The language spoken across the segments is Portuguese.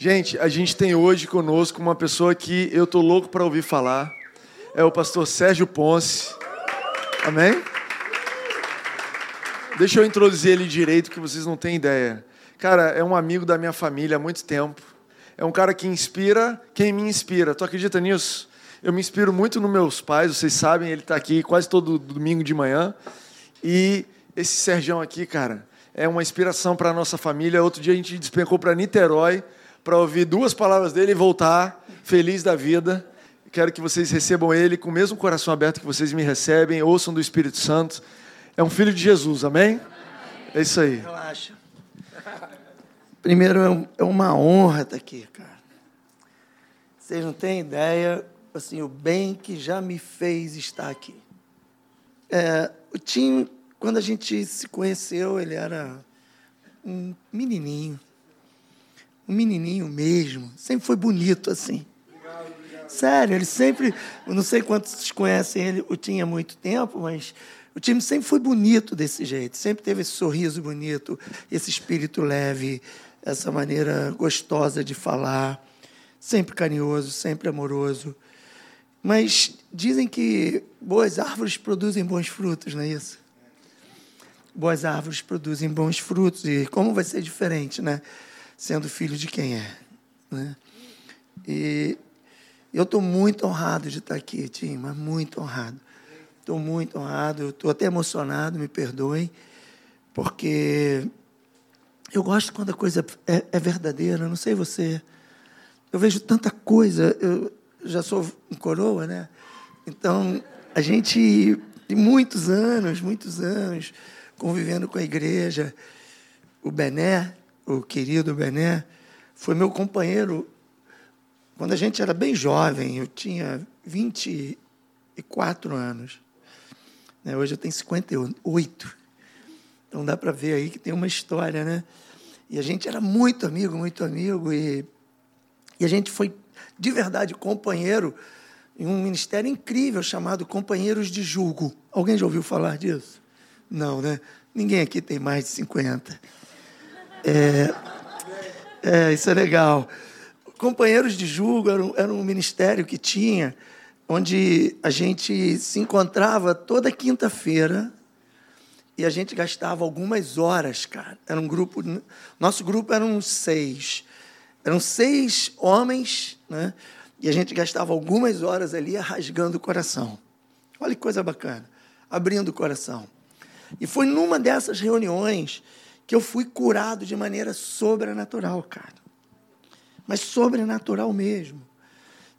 Gente, a gente tem hoje conosco uma pessoa que eu tô louco para ouvir falar. É o pastor Sérgio Ponce. Amém? Deixa eu introduzir ele direito, que vocês não têm ideia. Cara, é um amigo da minha família há muito tempo. É um cara que inspira quem me inspira. Tu acredita nisso? Eu me inspiro muito nos meus pais, vocês sabem, ele está aqui quase todo domingo de manhã. E esse Sergião aqui, cara, é uma inspiração para a nossa família. Outro dia a gente despencou para Niterói para ouvir duas palavras dele e voltar feliz da vida. Quero que vocês recebam ele com o mesmo coração aberto que vocês me recebem, ouçam do Espírito Santo. É um filho de Jesus, amém? É isso aí. Relaxa. Primeiro, é uma honra estar aqui, cara. Vocês não têm ideia, assim, o bem que já me fez estar aqui. É, o Tim quando a gente se conheceu, ele era um menininho. Um menininho mesmo. Sempre foi bonito assim. Obrigado, obrigado. Sério, ele sempre. Não sei quantos conhecem ele, o tinha muito tempo, mas o time sempre foi bonito desse jeito. Sempre teve esse sorriso bonito, esse espírito leve, essa maneira gostosa de falar. Sempre carinhoso, sempre amoroso. Mas dizem que boas árvores produzem bons frutos, não é isso? boas árvores produzem bons frutos. E como vai ser diferente, né? Sendo filho de quem é. Né? E eu estou muito honrado de estar aqui, Tim, mas muito honrado. Estou muito honrado, estou até emocionado, me perdoem, porque eu gosto quando a coisa é, é verdadeira, não sei você. Eu vejo tanta coisa, eu já sou um coroa, né? Então, a gente, de muitos anos, muitos anos, convivendo com a igreja. O Bené, o querido Bené, foi meu companheiro quando a gente era bem jovem. Eu tinha 24 anos. Né? Hoje eu tenho 58. Então dá para ver aí que tem uma história, né? E a gente era muito amigo, muito amigo. E, e a gente foi, de verdade, companheiro em um ministério incrível chamado Companheiros de Julgo. Alguém já ouviu falar disso? Não, né? Ninguém aqui tem mais de 50. É, é, isso é legal. Companheiros de Julgo era era um ministério que tinha, onde a gente se encontrava toda quinta-feira e a gente gastava algumas horas, cara. Era um grupo. Nosso grupo eram seis. Eram seis homens, né? E a gente gastava algumas horas ali rasgando o coração. Olha que coisa bacana. Abrindo o coração. E foi numa dessas reuniões que eu fui curado de maneira sobrenatural, cara. Mas sobrenatural mesmo.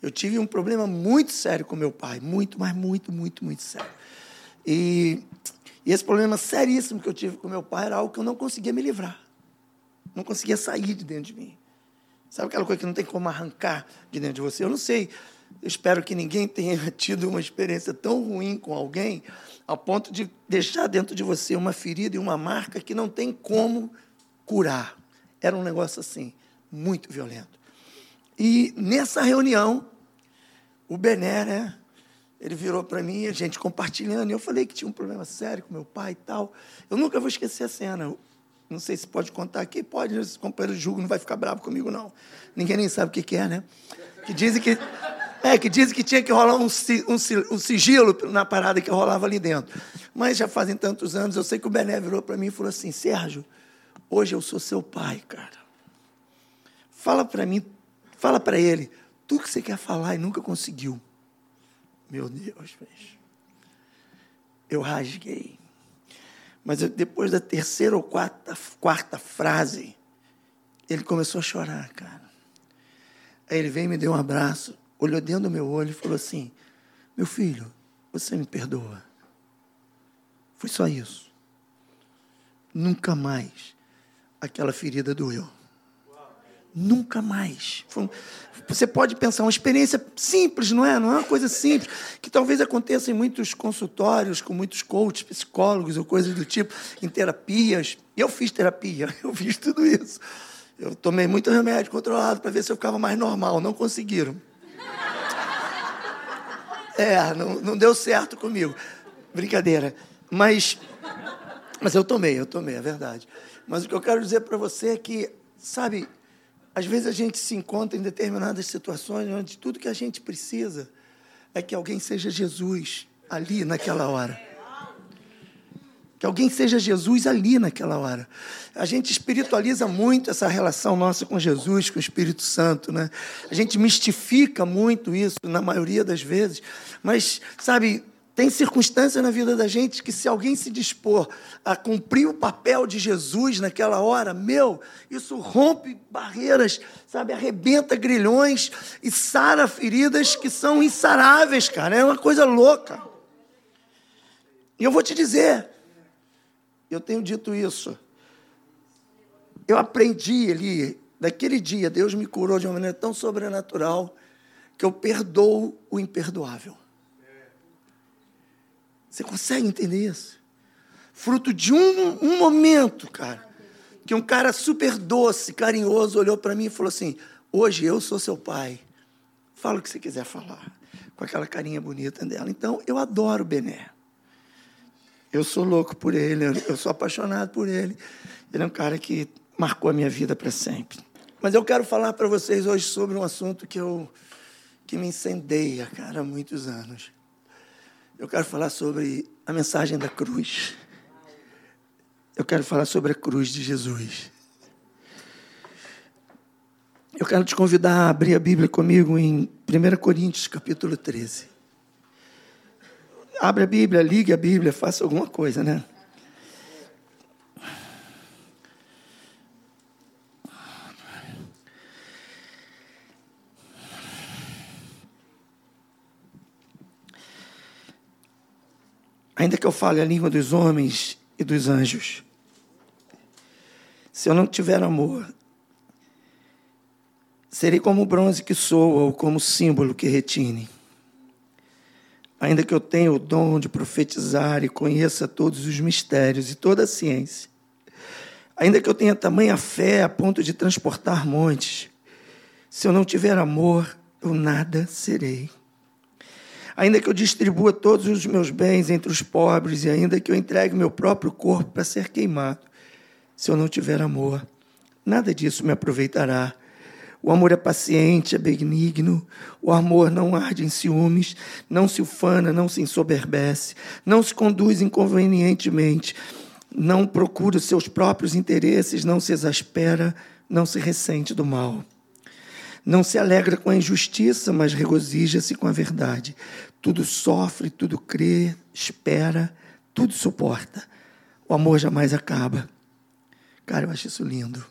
Eu tive um problema muito sério com meu pai, muito, mas muito, muito, muito sério. E, e esse problema seríssimo que eu tive com meu pai era algo que eu não conseguia me livrar. Não conseguia sair de dentro de mim. Sabe aquela coisa que não tem como arrancar de dentro de você? Eu não sei. Espero que ninguém tenha tido uma experiência tão ruim com alguém ao ponto de deixar dentro de você uma ferida e uma marca que não tem como curar. Era um negócio assim, muito violento. E nessa reunião, o Bené, né, ele virou para mim, a gente compartilhando, e eu falei que tinha um problema sério com meu pai e tal. Eu nunca vou esquecer a cena. Não sei se pode contar aqui, pode, esse companheiro de julgo não vai ficar bravo comigo, não. Ninguém nem sabe o que, é, né? Que dizem que é, que dizem que tinha que rolar um, um, um, sigilo na parada que rolava ali dentro. Mas já fazem tantos anos, eu sei que o Bené virou para mim e falou assim: Sérgio, hoje eu sou seu pai, cara. Fala para mim, fala para ele, tudo que você quer falar e nunca conseguiu. Meu Deus. Eu rasguei. Mas depois da terceira ou quarta, quarta frase, ele começou a chorar, cara. Aí ele veio e me deu um abraço olhou dentro do meu olho e falou assim: Meu filho, você me perdoa. Foi só isso. Nunca mais aquela ferida doeu. Nunca mais. Você pode pensar, uma experiência simples, não é? Não é uma coisa simples, que talvez aconteça em muitos consultórios, com muitos coaches, psicólogos ou coisas do tipo, em terapias. Eu fiz terapia, eu fiz tudo isso. Eu tomei muito remédio controlado para ver se eu ficava mais normal. Não conseguiram. É, não, não deu certo comigo. Brincadeira. Mas, mas eu tomei, eu tomei, é verdade. Mas o que eu quero dizer para você é que, sabe, Às vezes a gente se encontra em determinadas situações onde tudo que a gente precisa é que alguém seja Jesus ali naquela hora. Que alguém seja Jesus ali naquela hora. A gente espiritualiza muito essa relação nossa com Jesus, com o Espírito Santo, né? A gente mistifica muito isso na maioria das vezes, mas sabe, tem circunstâncias na vida da gente que, se alguém se dispor a cumprir o papel de Jesus naquela hora, meu, isso rompe barreiras, sabe, arrebenta grilhões e sara feridas que são insaráveis, cara. É uma coisa louca. E eu vou te dizer, eu tenho dito isso. Eu aprendi ali, daquele dia, Deus me curou de uma maneira tão sobrenatural que eu perdoo o imperdoável. Você consegue entender isso? Fruto de um, um momento, cara, que um cara super doce, carinhoso, olhou para mim e falou assim: Hoje eu sou seu pai. Fala o que você quiser falar. Com aquela carinha bonita dela. Então, eu adoro Bené. Eu sou louco por ele, eu sou apaixonado por ele. Ele é um cara que marcou a minha vida para sempre. Mas eu quero falar para vocês hoje sobre um assunto que eu que me incendeia, cara, há muitos anos. Eu quero falar sobre a mensagem da cruz. Eu quero falar sobre a cruz de Jesus. Eu quero te convidar a abrir a Bíblia comigo em 1 Coríntios, capítulo 13. Abre a Bíblia, ligue a Bíblia, faça alguma coisa, né? ainda que eu fale a língua dos homens e dos anjos, se eu não tiver amor, serei como o bronze que soa ou como símbolo que retine. Ainda que eu tenha o dom de profetizar e conheça todos os mistérios e toda a ciência, ainda que eu tenha tamanha fé a ponto de transportar montes, se eu não tiver amor, eu nada serei ainda que eu distribua todos os meus bens entre os pobres e ainda que eu entregue meu próprio corpo para ser queimado, se eu não tiver amor, nada disso me aproveitará. O amor é paciente, é benigno, o amor não arde em ciúmes, não se ufana, não se ensoberbece, não se conduz inconvenientemente, não procura os seus próprios interesses, não se exaspera, não se ressente do mal. Não se alegra com a injustiça, mas regozija-se com a verdade. Tudo sofre, tudo crê, espera, tudo suporta. O amor jamais acaba. Cara, eu acho isso lindo.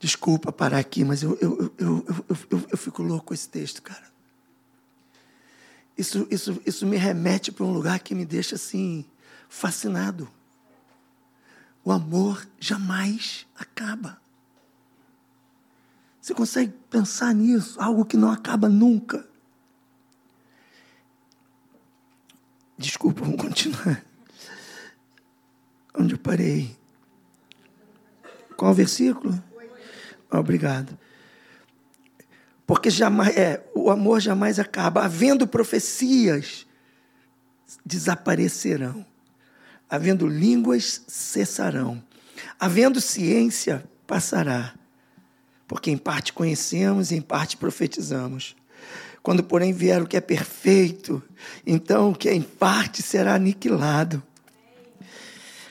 Desculpa parar aqui, mas eu, eu, eu, eu, eu, fico louco com esse texto, cara. Isso, isso, isso me remete para um lugar que me deixa assim, fascinado. O amor jamais acaba. Você consegue pensar nisso? Algo que não acaba nunca. Desculpa, vamos continuar. Onde eu parei? Qual o versículo? Obrigado. Porque jamais, é, o amor jamais acaba. Havendo profecias, desaparecerão. Havendo línguas, cessarão. Havendo ciência, passará. Porque em parte conhecemos e em parte profetizamos. Quando, porém, vier o que é perfeito, então o que é em parte será aniquilado.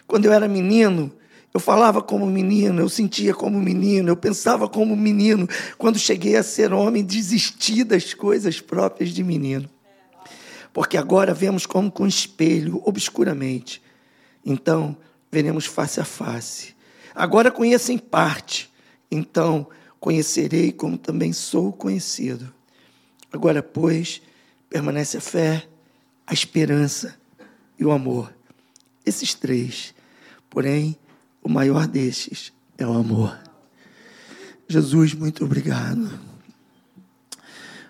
Quando eu era menino, eu falava como menino, eu sentia como menino, eu pensava como menino. Quando cheguei a ser homem, desisti das coisas próprias de menino. Porque agora vemos como com espelho, obscuramente. Então, veremos face a face. Agora conheço em parte, então conhecerei como também sou conhecido. Agora, pois, permanece a fé, a esperança e o amor. Esses três. Porém, o maior destes é o amor. Jesus, muito obrigado.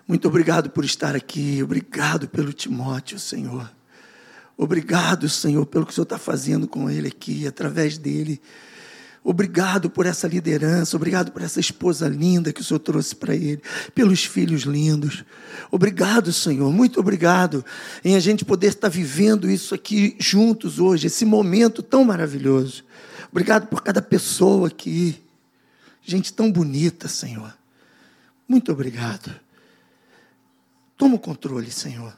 Muito obrigado por estar aqui. Obrigado pelo Timóteo, Senhor. Obrigado, Senhor, pelo que o Senhor está fazendo com ele aqui, através dele. Obrigado por essa liderança, obrigado por essa esposa linda que o Senhor trouxe para ele, pelos filhos lindos. Obrigado, Senhor, muito obrigado em a gente poder estar vivendo isso aqui juntos hoje, esse momento tão maravilhoso. Obrigado por cada pessoa aqui. Gente tão bonita, Senhor. Muito obrigado. Toma o controle, Senhor.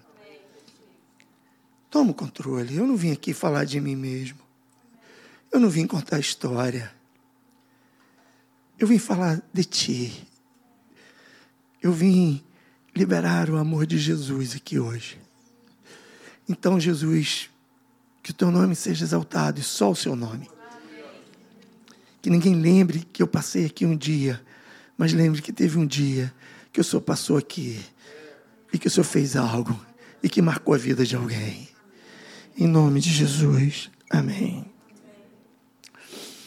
Toma o controle. Eu não vim aqui falar de mim mesmo. Eu não vim contar história. Eu vim falar de ti. Eu vim liberar o amor de Jesus aqui hoje. Então, Jesus, que o teu nome seja exaltado e só o seu nome. Que ninguém lembre que eu passei aqui um dia, mas lembre que teve um dia que o Senhor passou aqui e que o Senhor fez algo e que marcou a vida de alguém. Em nome de Jesus. Amém.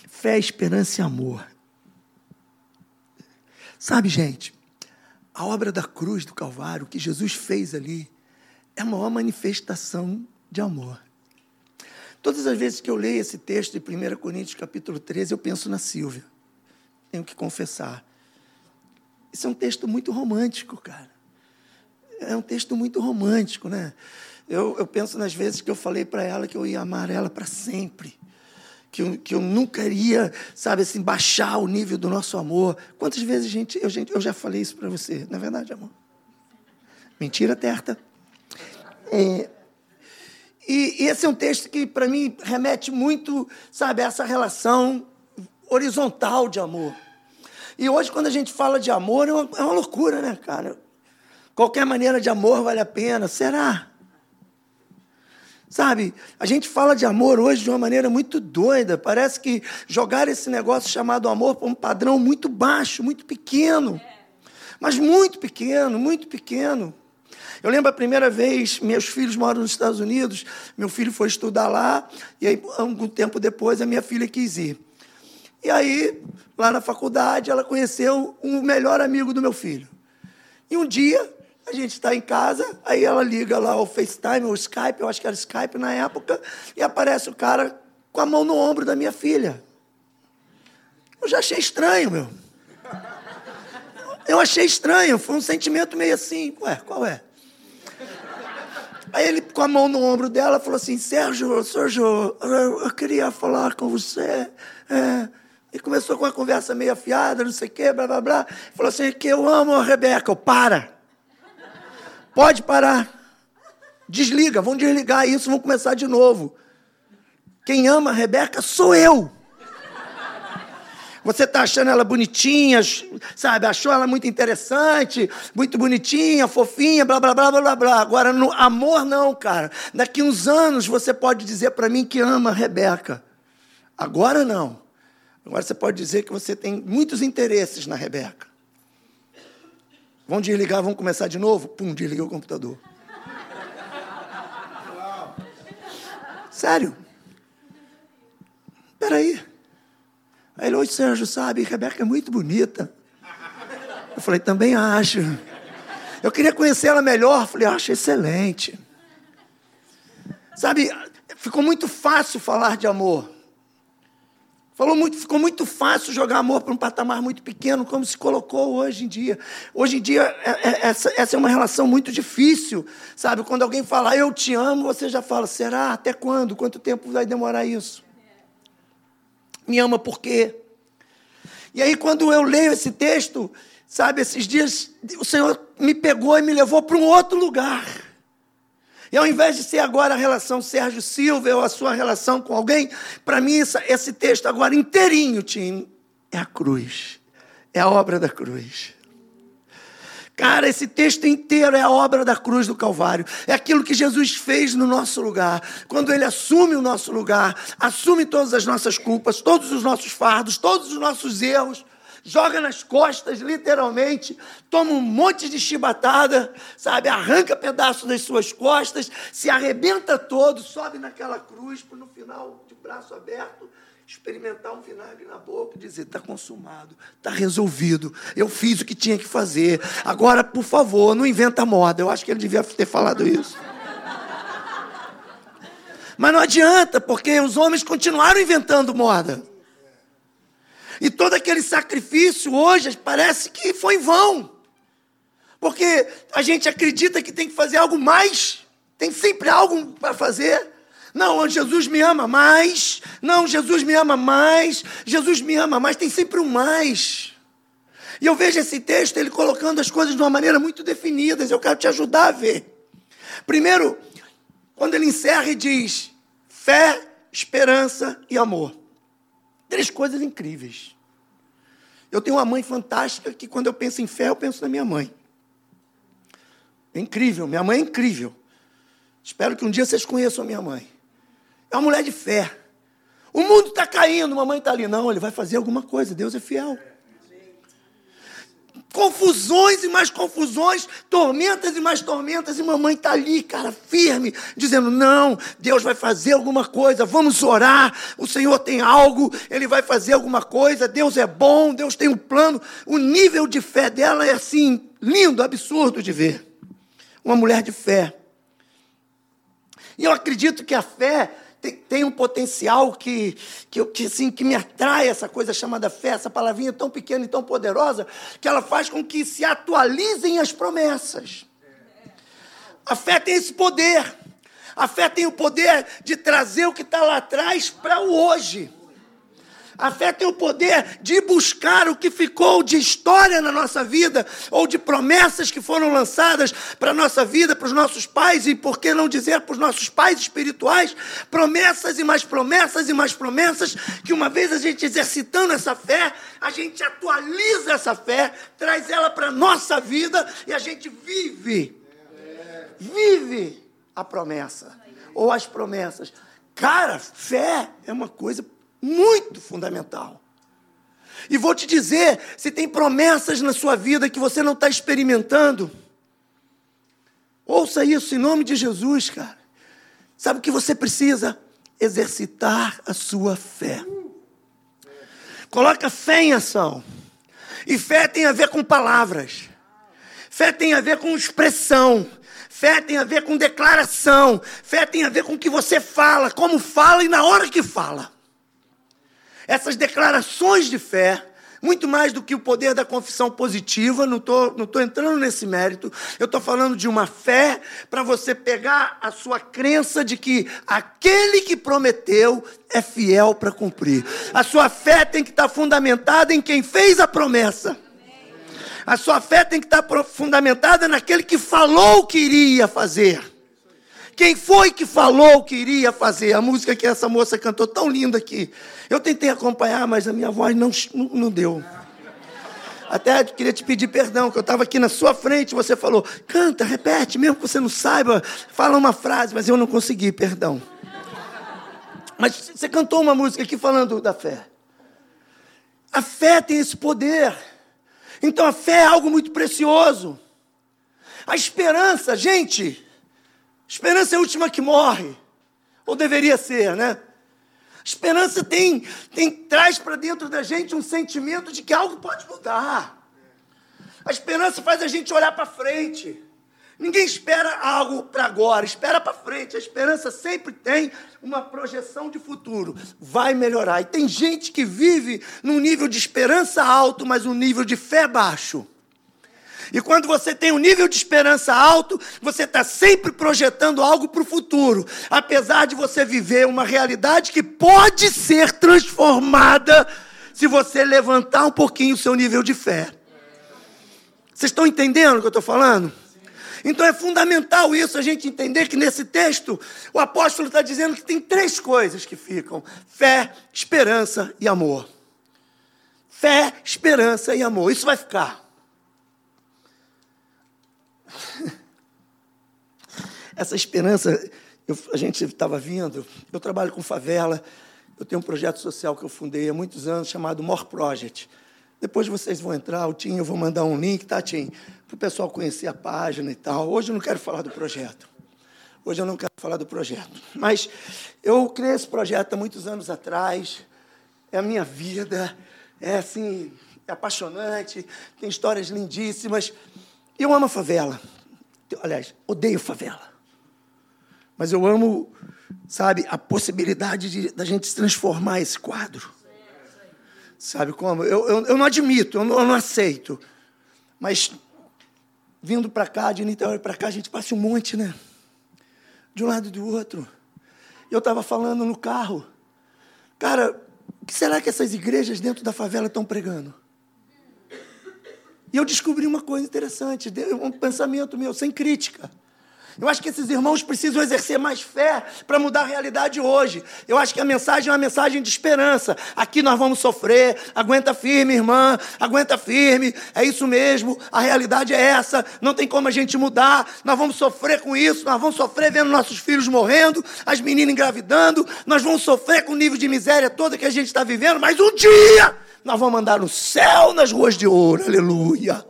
Fé, esperança e amor. Sabe, gente, a obra da cruz do Calvário, que Jesus fez ali, é a maior manifestação de amor. Todas as vezes que eu leio esse texto de 1 Coríntios capítulo 13, eu penso na Silvia. Tenho que confessar. Isso é um texto muito romântico, cara. É um texto muito romântico, né? Eu, eu penso nas vezes que eu falei para ela que eu ia amar ela para sempre. Que eu, que eu nunca iria, sabe assim, baixar o nível do nosso amor. Quantas vezes, gente, eu, gente, eu já falei isso para você? Não é verdade, amor? Mentira, Terta. É, e, esse é um texto que, para mim, remete muito, sabe, a essa relação horizontal de amor. E hoje, quando a gente fala de amor, é uma, é uma loucura, né, cara? Qualquer maneira de amor vale a pena. Será? Sabe, a gente fala de amor hoje de uma maneira muito doida. Parece que jogar esse negócio chamado amor para um padrão muito baixo, muito pequeno. Mas muito pequeno, muito pequeno. Eu lembro a primeira vez, meus filhos moram nos Estados Unidos, meu filho foi estudar lá, e aí, algum tempo depois, a minha filha quis ir. E aí, lá na faculdade, ela conheceu um melhor amigo do meu filho. E um dia, a gente está em casa, aí ela liga lá o FaceTime, o Skype, eu acho que era Skype na época, e aparece o cara com a mão no ombro da minha filha. Eu já achei estranho, meu. Eu achei estranho, foi um sentimento meio assim, ué, qual é? Aí ele, com a mão no ombro dela, falou assim: Sérgio, Sérgio, eu, queria falar com você. É. E começou com uma conversa meio afiada, não sei o quê, blá blá blá. Falou assim: que eu amo a Rebeca. Eu, para. Pode parar. Desliga, vamos desligar isso, vamos começar de novo. Quem ama a Rebeca sou eu. Você está achando ela bonitinha, sabe? Achou ela muito interessante, muito bonitinha, fofinha, blá, blá, blá, blá, blá. Agora, no amor, não, cara. Daqui uns anos você pode dizer para mim que ama a Rebeca. Agora, não. Agora você pode dizer que você tem muitos interesses na Rebeca. Vamos desligar, vamos começar de novo? Pum, desliguei o computador. Sério? Peraí. Aí ele, oi Sérgio, sabe, Rebeca é muito bonita. Eu falei, também acho. Eu queria conhecer ela melhor. Falei, acho excelente. Sabe, ficou muito fácil falar de amor. Falou muito, ficou muito fácil jogar amor para um patamar muito pequeno, como se colocou hoje em dia. Hoje em dia, é, é, essa, essa é uma relação muito difícil, sabe? Quando alguém fala, eu te amo, você já fala, será? Até quando? Quanto tempo vai demorar isso? Me ama por quê? E aí, quando eu leio esse texto, sabe, esses dias, o Senhor me pegou e me levou para um outro lugar. E ao invés de ser agora a relação Sérgio Silva ou a sua relação com alguém, para mim esse texto agora inteirinho, Tim, é a cruz. É a obra da cruz. Cara, esse texto inteiro é a obra da cruz do Calvário. É aquilo que Jesus fez no nosso lugar. Quando ele assume o nosso lugar, assume todas as nossas culpas, todos os nossos fardos, todos os nossos erros joga nas costas, literalmente, toma um monte de chibatada, sabe? Arranca pedaço das suas costas, se arrebenta todo, sobe naquela cruz, no final, de braço aberto, experimentar um vinagre na boca e dizer: está consumado, está resolvido, eu fiz o que tinha que fazer. Agora, por favor, não inventa moda. Eu acho que ele devia ter falado isso. Mas não adianta, porque os homens continuaram inventando moda. E todo aquele sacrifício hoje parece que foi em vão. Porque a gente acredita que tem que fazer algo mais, tem sempre algo para fazer. Não, Jesus me ama mais. Não, Jesus me ama mais. Jesus me ama mais. Tem sempre um mais. E eu vejo esse texto, ele colocando as coisas de uma maneira muito definida. Eu quero te ajudar a ver. Primeiro, quando ele encerra e diz fé, esperança e amor. Três coisas incríveis. Eu tenho uma mãe fantástica que, quando eu penso em fé, eu penso na minha mãe. É incrível, minha mãe é incrível. Espero que um dia vocês conheçam a minha mãe. É uma mulher de fé. O mundo está caindo, mamãe está ali. Não, ele vai fazer alguma coisa, Deus é fiel confusões e mais confusões, tormentas e mais tormentas, e mamãe está ali, cara, firme, dizendo: não, Deus vai fazer alguma coisa, vamos orar, o Senhor tem algo, Ele vai fazer alguma coisa, Deus é bom, Deus tem um plano. O nível de fé dela é assim, lindo, absurdo de ver. Uma mulher de fé. E eu acredito que a fé tem, tem um potencial que, que, que, assim, que me atrai, essa coisa chamada fé, essa palavrinha tão pequena e tão poderosa, que ela faz com que se atualizem as promessas. A fé tem esse poder. A fé tem o poder de trazer o que está lá atrás para o hoje. A fé tem o poder de buscar o que ficou de história na nossa vida, ou de promessas que foram lançadas para a nossa vida, para os nossos pais, e por que não dizer para os nossos pais espirituais, promessas e mais promessas e mais promessas, que uma vez a gente exercitando essa fé, a gente atualiza essa fé, traz ela para a nossa vida e a gente vive. Vive a promessa, ou as promessas. Cara, fé é uma coisa muito fundamental. E vou te dizer: se tem promessas na sua vida que você não está experimentando, ouça isso em nome de Jesus, cara. Sabe o que você precisa? Exercitar a sua fé. Coloca fé em ação. E fé tem a ver com palavras. Fé tem a ver com expressão. Fé tem a ver com declaração. Fé tem a ver com o que você fala, como fala e na hora que fala. Essas declarações de fé, muito mais do que o poder da confissão positiva, não estou não tô entrando nesse mérito, eu estou falando de uma fé para você pegar a sua crença de que aquele que prometeu é fiel para cumprir. A sua fé tem que estar tá fundamentada em quem fez a promessa. A sua fé tem que estar tá fundamentada naquele que falou que iria fazer. Quem foi que falou que iria fazer? A música que essa moça cantou tão linda aqui. Eu tentei acompanhar, mas a minha voz não, não, deu. Até queria te pedir perdão, que eu estava aqui na sua frente, você falou, canta, repete, mesmo que você não saiba, fala uma frase, mas eu não consegui, perdão. Mas você cantou uma música aqui falando da fé. A fé tem esse poder. Então a fé é algo muito precioso. A esperança, gente, Esperança é a última que morre. Ou deveria ser, né? Esperança tem, tem traz para dentro da gente um sentimento de que algo pode mudar. A esperança faz a gente olhar para frente. Ninguém espera algo para agora, espera para frente. A esperança sempre tem uma projeção de futuro. Vai melhorar. E tem gente que vive num nível de esperança alto, mas um nível de fé baixo. E quando você tem um nível de esperança alto, você está sempre projetando algo para o futuro, apesar de você viver uma realidade que pode ser transformada se você levantar um pouquinho o seu nível de fé. Vocês estão entendendo o que eu estou falando? Então é fundamental isso, a gente entender que nesse texto o apóstolo está dizendo que tem três coisas que ficam: fé, esperança e amor. Fé, esperança e amor. Isso vai ficar. Essa esperança, eu, a gente estava vindo, eu trabalho com favela, eu tenho um projeto social que eu fundei há muitos anos chamado More Project. Depois vocês vão entrar, o Tim, eu vou mandar um link, tá, Tim? Para o pessoal conhecer a página e tal. Hoje eu não quero falar do projeto. Hoje eu não quero falar do projeto. Mas eu criei esse projeto há muitos anos atrás. É a minha vida. É assim, é apaixonante, tem histórias lindíssimas. Eu amo a favela. Aliás, odeio favela. Mas eu amo, sabe, a possibilidade de, da gente transformar esse quadro. Sabe como? Eu, eu, eu não admito, eu não, eu não aceito. Mas vindo para cá, de Niterói para cá, a gente passa um monte, né? De um lado e do outro. Eu estava falando no carro. Cara, o que será que essas igrejas dentro da favela estão pregando? E eu descobri uma coisa interessante, um pensamento meu, sem crítica. Eu acho que esses irmãos precisam exercer mais fé para mudar a realidade hoje. Eu acho que a mensagem é uma mensagem de esperança. Aqui nós vamos sofrer, aguenta firme, irmã, aguenta firme, é isso mesmo, a realidade é essa, não tem como a gente mudar, nós vamos sofrer com isso, nós vamos sofrer vendo nossos filhos morrendo, as meninas engravidando, nós vamos sofrer com o nível de miséria toda que a gente está vivendo, mas um dia nós vamos andar no céu nas ruas de ouro, aleluia.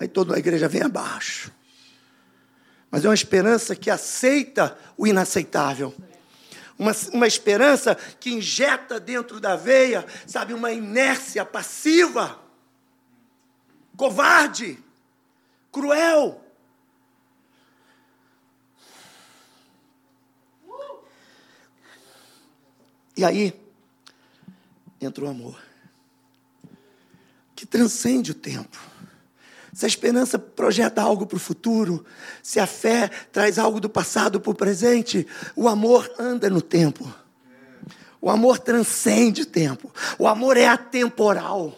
Aí toda a igreja vem abaixo mas é uma esperança que aceita o inaceitável. Uma, uma esperança que injeta dentro da veia, sabe, uma inércia passiva, covarde, cruel. E aí entra o amor, que transcende o tempo se a esperança projeta algo para o futuro, se a fé traz algo do passado para o presente, o amor anda no tempo. O amor transcende tempo. O amor é atemporal.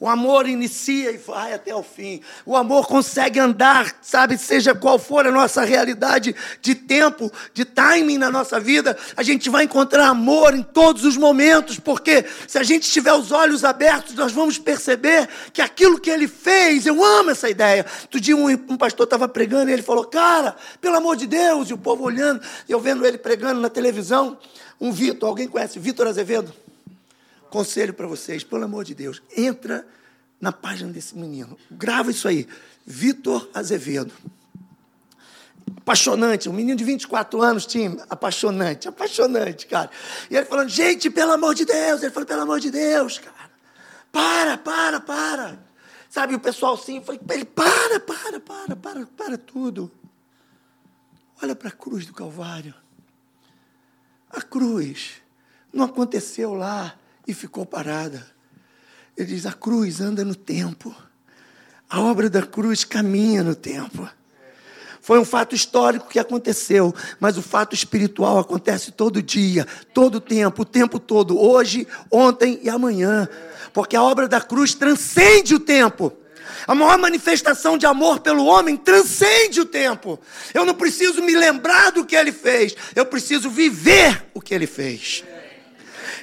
O amor inicia e vai até o fim. O amor consegue andar, sabe, seja qual for a nossa realidade de tempo, de timing na nossa vida, a gente vai encontrar amor em todos os momentos, porque se a gente tiver os olhos abertos, nós vamos perceber que aquilo que ele fez, eu amo essa ideia. Outro dia um, um pastor estava pregando e ele falou, cara, pelo amor de Deus, e o povo olhando, eu vendo ele pregando na televisão, um Vitor, alguém conhece Vitor Azevedo? Conselho para vocês, pelo amor de Deus, entra na página desse menino. Grava isso aí. Vitor Azevedo. Apaixonante, um menino de 24 anos, time, apaixonante, apaixonante, cara. E ele falando, gente, pelo amor de Deus, ele falou, pelo amor de Deus, cara. Para, para, para. Sabe, o pessoal sim, ele, para, para, para, para, para tudo. Olha para a cruz do Calvário. A cruz não aconteceu lá e ficou parada. Ele diz: a cruz anda no tempo. A obra da cruz caminha no tempo. Foi um fato histórico que aconteceu, mas o fato espiritual acontece todo dia, todo tempo, o tempo todo, hoje, ontem e amanhã. Porque a obra da cruz transcende o tempo. A maior manifestação de amor pelo homem transcende o tempo. Eu não preciso me lembrar do que ele fez, eu preciso viver o que ele fez.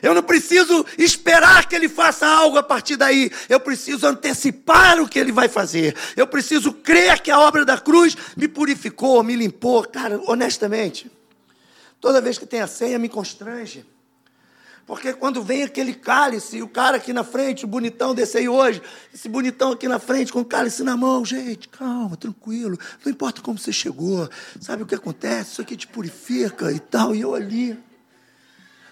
Eu não preciso esperar que ele faça algo a partir daí. Eu preciso antecipar o que ele vai fazer. Eu preciso crer que a obra da cruz me purificou, me limpou. Cara, honestamente, toda vez que tem a ceia me constrange. Porque quando vem aquele cálice, o cara aqui na frente, o bonitão desse aí hoje, esse bonitão aqui na frente com o cálice na mão, gente, calma, tranquilo, não importa como você chegou, sabe o que acontece? Isso aqui te purifica e tal. E eu ali,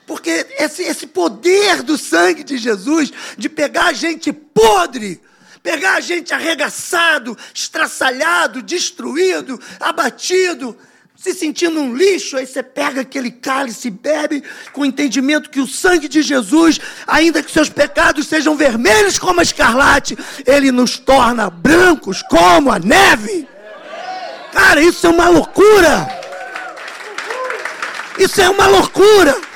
porque esse, esse poder do sangue de Jesus, de pegar a gente podre, pegar a gente arregaçado, estraçalhado, destruído, abatido, se sentindo um lixo, aí você pega aquele cálice e bebe com o entendimento que o sangue de Jesus, ainda que seus pecados sejam vermelhos como a escarlate, ele nos torna brancos como a neve. Cara, isso é uma loucura. Isso é uma loucura.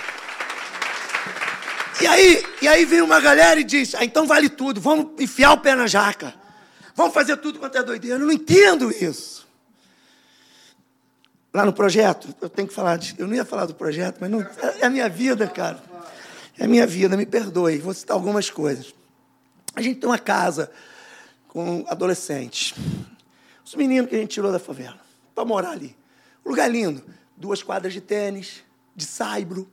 E aí, e aí vem uma galera e diz: ah, então vale tudo, vamos enfiar o pé na jaca. Vamos fazer tudo quanto é doideira. Eu não entendo isso. Lá no projeto, eu tenho que falar, de, eu não ia falar do projeto, mas não, é a minha vida, cara. É a minha vida, me perdoe. Vou citar algumas coisas. A gente tem uma casa com adolescentes. Os meninos que a gente tirou da favela, para morar ali. Um lugar lindo. Duas quadras de tênis, de saibro,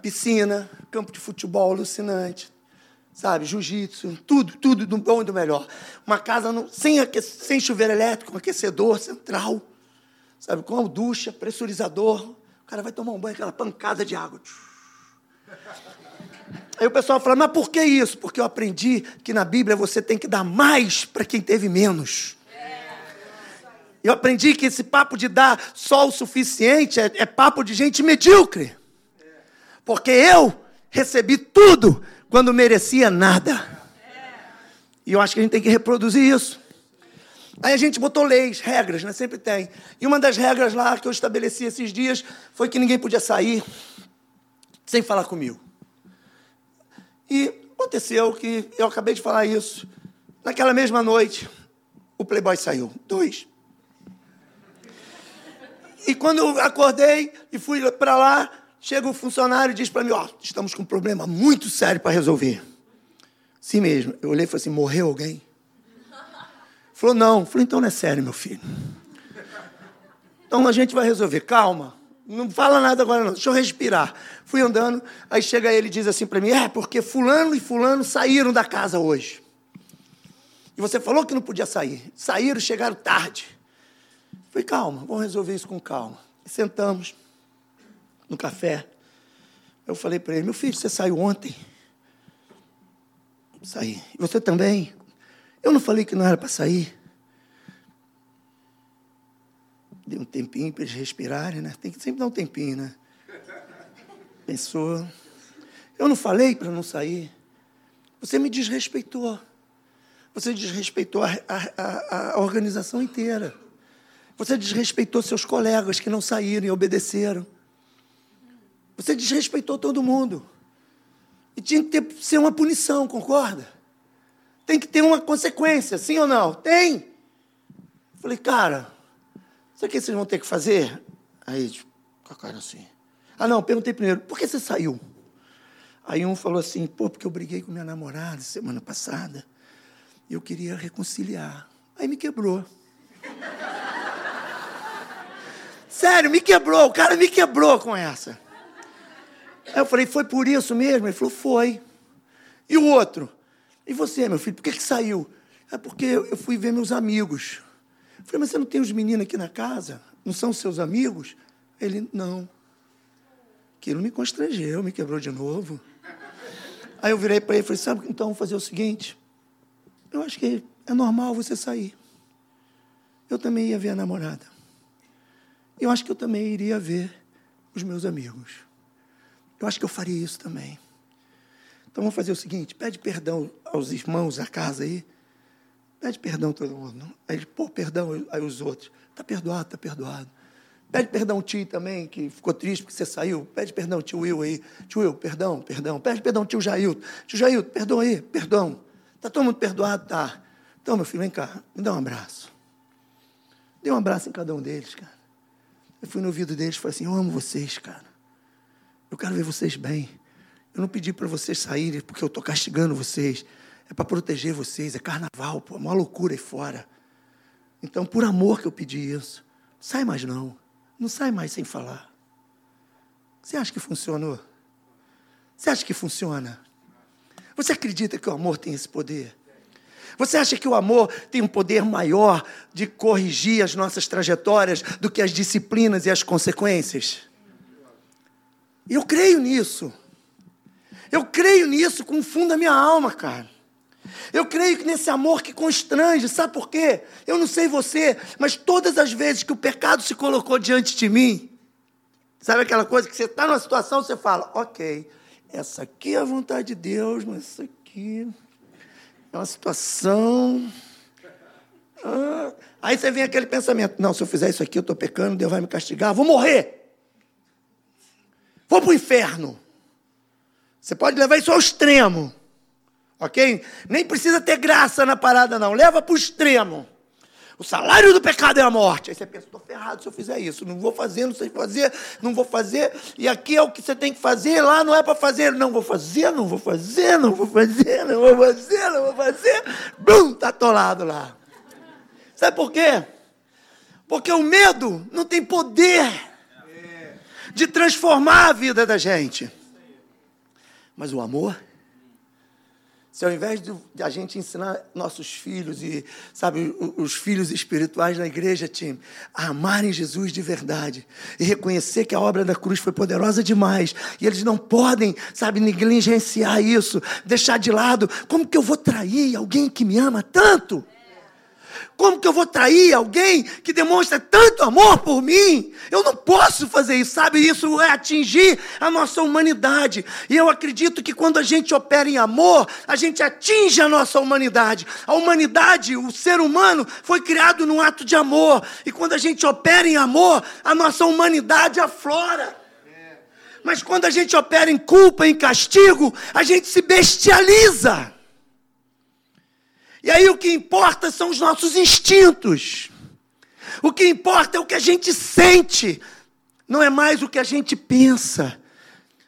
piscina, campo de futebol alucinante, sabe, jiu-jitsu, tudo, tudo do bom e do melhor. Uma casa no, sem, sem chuveiro elétrico, um aquecedor central, sabe, com ducha, pressurizador. O cara vai tomar um banho, aquela pancada de água. Aí o pessoal fala, mas por que isso? Porque eu aprendi que na Bíblia você tem que dar mais para quem teve menos. Eu aprendi que esse papo de dar só o suficiente é, é papo de gente medíocre. Porque eu recebi tudo quando merecia nada. E eu acho que a gente tem que reproduzir isso. Aí a gente botou leis, regras, né? Sempre tem. E uma das regras lá que eu estabeleci esses dias foi que ninguém podia sair sem falar comigo. E aconteceu que eu acabei de falar isso. Naquela mesma noite, o Playboy saiu. Dois. E quando eu acordei e fui para lá, chega o funcionário e diz para mim: Ó, oh, estamos com um problema muito sério para resolver. Sim mesmo. Eu olhei e falei assim: morreu alguém? Falou: não. Falei: então não é sério, meu filho. Então a gente vai resolver. Calma. Não fala nada agora, não. Deixa eu respirar. Fui andando, aí chega ele e diz assim para mim: É, porque Fulano e Fulano saíram da casa hoje. E você falou que não podia sair. Saíram, chegaram tarde. Falei, calma, vamos resolver isso com calma. E sentamos no café. Eu falei para ele, meu filho, você saiu ontem? Saí. E você também? Eu não falei que não era para sair? Dei um tempinho para eles respirarem, né? Tem que sempre dar um tempinho, né? Pensou. Eu não falei para não sair. Você me desrespeitou. Você desrespeitou a, a, a, organização inteira. Você desrespeitou seus colegas que não saíram e obedeceram. Você desrespeitou todo mundo. E tinha que ter, ser uma punição, concorda? Tem que ter uma consequência, sim ou não? Tem. Falei, cara, sabe o que vocês vão ter que fazer? Aí, tipo, com a cara assim. Ah, não, perguntei primeiro, por que você saiu? Aí um falou assim, pô, porque eu briguei com minha namorada semana passada eu queria reconciliar. Aí me quebrou. Sério, me quebrou, o cara me quebrou com essa. Aí eu falei, foi por isso mesmo? Ele falou, foi. E o outro? E você, meu filho, por que, que saiu? É porque eu fui ver meus amigos. Eu falei, mas você não tem os meninos aqui na casa? Não são seus amigos? Ele, não. Aquilo me constrangeu, me quebrou de novo. Aí eu virei para ele e falei, sabe, então vamos fazer o seguinte. Eu acho que é normal você sair. Eu também ia ver a namorada. Eu acho que eu também iria ver os meus amigos. Eu acho que eu faria isso também. Então vamos fazer o seguinte: pede perdão aos irmãos da casa aí. Pede perdão a todo mundo. Aí ele, pô, perdão aí os outros. Está perdoado, está perdoado. Pede perdão ao tio também, que ficou triste porque você saiu. Pede perdão ao tio Will aí. Tio Will, perdão, perdão. Pede perdão ao tio Jailton. Tio Jailton, perdão aí, perdão. Está todo mundo perdoado? Tá. Então, meu filho, vem cá, me dá um abraço. Dei um abraço em cada um deles, cara. Eu fui no ouvido deles e falei assim: Eu amo vocês, cara. Eu quero ver vocês bem. Eu não pedi para vocês saírem porque eu estou castigando vocês. É para proteger vocês. É carnaval, pô. É uma loucura aí fora. Então, por amor que eu pedi isso. Sai mais não. Não sai mais sem falar. Você acha que funcionou? Você acha que funciona? Você acredita que o amor tem esse poder? Você acha que o amor tem um poder maior de corrigir as nossas trajetórias do que as disciplinas e as consequências? Eu creio nisso. Eu creio nisso com o fundo da minha alma, cara. Eu creio que nesse amor que constrange, sabe por quê? Eu não sei você, mas todas as vezes que o pecado se colocou diante de mim, sabe aquela coisa que você está numa situação, você fala, ok, essa aqui é a vontade de Deus, mas isso aqui é uma situação. Ah. Aí você vem aquele pensamento: não, se eu fizer isso aqui, eu estou pecando, Deus vai me castigar, vou morrer. Vou para o inferno. Você pode levar isso ao extremo. Ok? Nem precisa ter graça na parada, não. Leva para o extremo. O salário do pecado é a morte. Aí você pensa, estou ferrado se eu fizer isso. Não vou fazer, não sei fazer, não vou fazer. E aqui é o que você tem que fazer, lá não é para fazer. Não vou fazer, não vou fazer, não vou fazer, não vou fazer, não vou fazer. Bum, está atolado lá. Sabe por quê? Porque o medo não tem poder de transformar a vida da gente. Mas o amor se ao invés de a gente ensinar nossos filhos e, sabe, os filhos espirituais da igreja, time, a amarem Jesus de verdade e reconhecer que a obra da cruz foi poderosa demais e eles não podem, sabe, negligenciar isso, deixar de lado, como que eu vou trair alguém que me ama tanto? Como que eu vou trair alguém que demonstra tanto amor por mim? Eu não posso fazer isso, sabe? Isso é atingir a nossa humanidade. E eu acredito que quando a gente opera em amor, a gente atinge a nossa humanidade. A humanidade, o ser humano, foi criado num ato de amor. E quando a gente opera em amor, a nossa humanidade aflora. Mas quando a gente opera em culpa, em castigo, a gente se bestializa. E aí o que importa são os nossos instintos. O que importa é o que a gente sente, não é mais o que a gente pensa,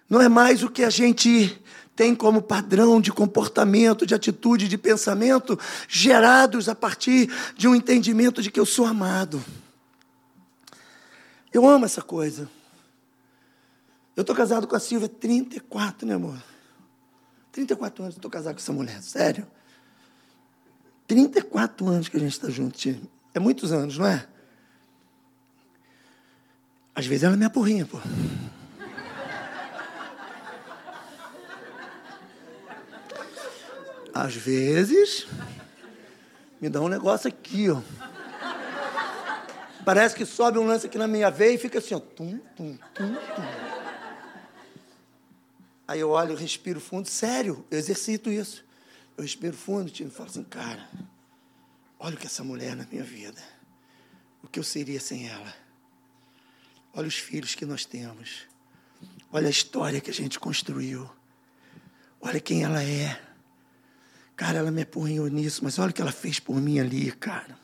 não é mais o que a gente tem como padrão de comportamento, de atitude, de pensamento, gerados a partir de um entendimento de que eu sou amado. Eu amo essa coisa. Eu estou casado com a Silvia há 34, né, amor? 34 anos eu estou casado com essa mulher, sério. 34 anos que a gente está junto, tia. É muitos anos, não é? Às vezes ela me apurrinha, pô. Às vezes, me dá um negócio aqui, ó. Parece que sobe um lance aqui na minha veia e fica assim, ó. Tum, tum, tum, tum. Aí eu olho, respiro fundo, sério, eu exercito isso. Eu respiro fundo e falo assim, cara, olha o que essa mulher na minha vida. O que eu seria sem ela? Olha os filhos que nós temos. Olha a história que a gente construiu. Olha quem ela é. Cara, ela me apurrinhou nisso, mas olha o que ela fez por mim ali, cara.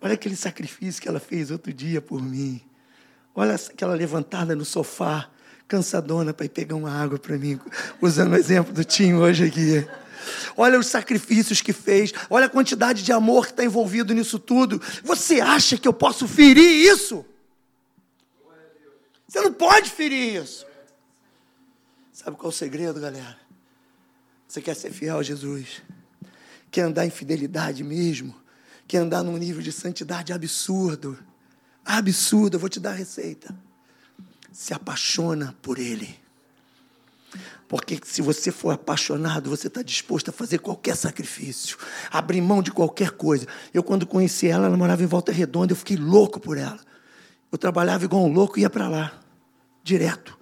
Olha aquele sacrifício que ela fez outro dia por mim. Olha aquela levantada no sofá, cansadona para ir pegar uma água para mim, usando o exemplo do Tim hoje aqui. Olha os sacrifícios que fez, olha a quantidade de amor que está envolvido nisso tudo. Você acha que eu posso ferir isso? Você não pode ferir isso. Sabe qual é o segredo, galera? Você quer ser fiel a Jesus? Quer andar em fidelidade mesmo? Quer andar num nível de santidade absurdo? Absurdo, eu vou te dar a receita se apaixona por Ele. Porque se você for apaixonado, você está disposto a fazer qualquer sacrifício, abrir mão de qualquer coisa. Eu, quando conheci ela, ela morava em Volta Redonda, eu fiquei louco por ela. Eu trabalhava igual um louco e ia para lá, direto.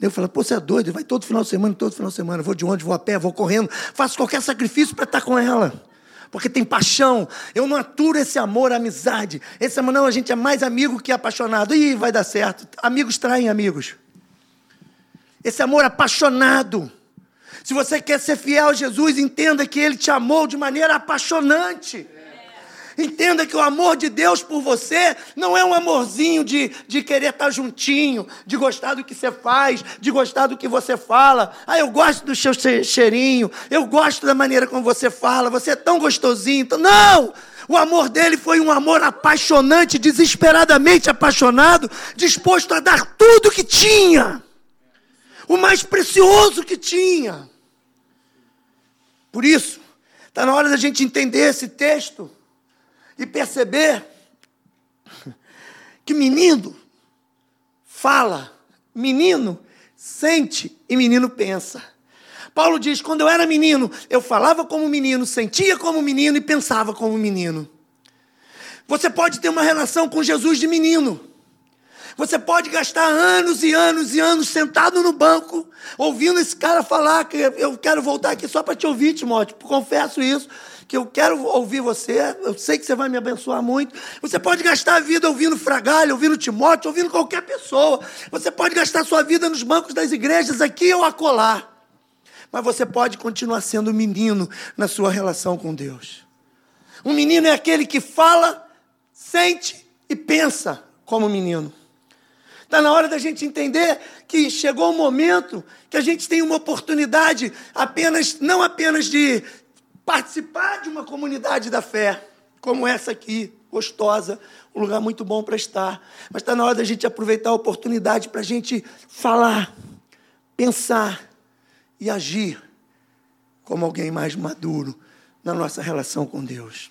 Eu falei, pô, você é doido, vai todo final de semana, todo final de semana, vou de onde, vou a pé, vou correndo, faço qualquer sacrifício para estar com ela porque tem paixão. Eu não aturo esse amor, amizade. Esse amor, não, a gente é mais amigo que apaixonado. Ih, vai dar certo. Amigos traem amigos. Esse amor apaixonado. Se você quer ser fiel a Jesus, entenda que Ele te amou de maneira apaixonante. Entenda que o amor de Deus por você não é um amorzinho de, de querer estar juntinho, de gostar do que você faz, de gostar do que você fala. Ah, eu gosto do seu cheirinho, eu gosto da maneira como você fala, você é tão gostosinho. Então, não! O amor dele foi um amor apaixonante, desesperadamente apaixonado, disposto a dar tudo que tinha, o mais precioso que tinha. Por isso, está na hora da gente entender esse texto e perceber que menino fala, menino sente e menino pensa. Paulo diz: quando eu era menino, eu falava como menino, sentia como menino e pensava como menino. Você pode ter uma relação com Jesus de menino. Você pode gastar anos e anos e anos sentado no banco, ouvindo esse cara falar que eu quero voltar aqui só para te ouvir, Timóteo. Confesso isso que eu quero ouvir você, eu sei que você vai me abençoar muito. Você pode gastar a vida ouvindo Fragalho, ouvindo Timóteo, ouvindo qualquer pessoa. Você pode gastar sua vida nos bancos das igrejas aqui ou acolá. Mas você pode continuar sendo menino na sua relação com Deus. Um menino é aquele que fala, sente e pensa como menino. Está na hora da gente entender que chegou o momento que a gente tem uma oportunidade apenas, não apenas de participar de uma comunidade da fé, como essa aqui, gostosa, um lugar muito bom para estar. Mas está na hora da gente aproveitar a oportunidade para a gente falar, pensar e agir como alguém mais maduro na nossa relação com Deus.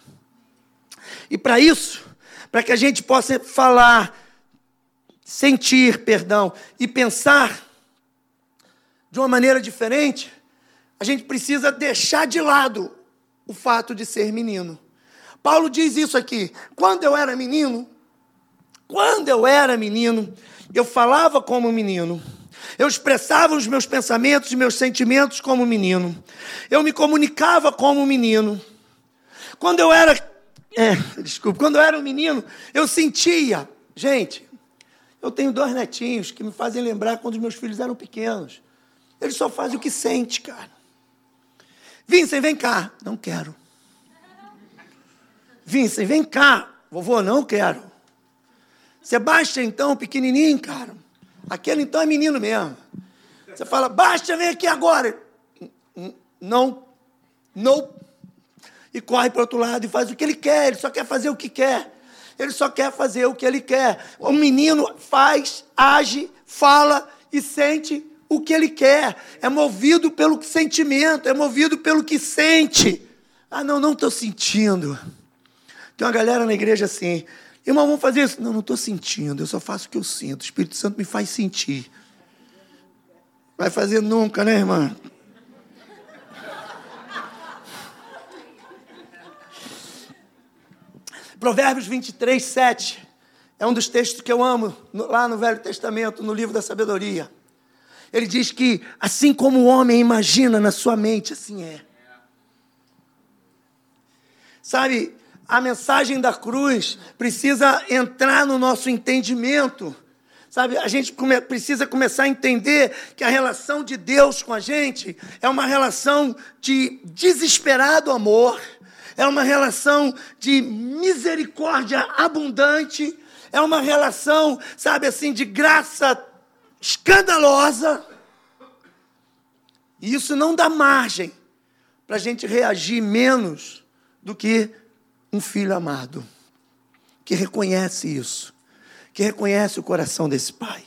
E para isso, para que a gente possa falar, sentir, perdão, e pensar de uma maneira diferente, a gente precisa deixar de lado o fato de ser menino. Paulo diz isso aqui. Quando eu era menino, quando eu era menino, eu falava como menino. Eu expressava os meus pensamentos e meus sentimentos como menino. Eu me comunicava como menino. Quando eu era. É, desculpa, quando eu era um menino, eu sentia. Gente, eu tenho dois netinhos que me fazem lembrar quando os meus filhos eram pequenos. Eles só fazem o que sente, cara. Vincent, vem cá. Não quero. Vincent, vem cá. Vovô, não quero. Sebastião, então, pequenininho, cara. Aquele então é menino mesmo. Você fala, basta, vem aqui agora. Não, não. E corre para o outro lado e faz o que ele quer. Ele só quer fazer o que quer. Ele só quer fazer o que ele quer. O menino faz, age, fala e sente o que ele quer. É movido pelo sentimento, é movido pelo que sente. Ah, não, não estou sentindo. Tem uma galera na igreja assim. Irmão, vamos fazer isso? Não, não estou sentindo, eu só faço o que eu sinto. O Espírito Santo me faz sentir. Vai fazer nunca, né, irmã? Provérbios 23, 7 é um dos textos que eu amo lá no Velho Testamento, no livro da sabedoria. Ele diz que assim como o homem imagina na sua mente, assim é. Sabe, a mensagem da cruz precisa entrar no nosso entendimento. Sabe, a gente come, precisa começar a entender que a relação de Deus com a gente é uma relação de desesperado amor, é uma relação de misericórdia abundante, é uma relação, sabe assim, de graça escandalosa. E isso não dá margem para a gente reagir menos do que um filho amado, que reconhece isso, que reconhece o coração desse pai.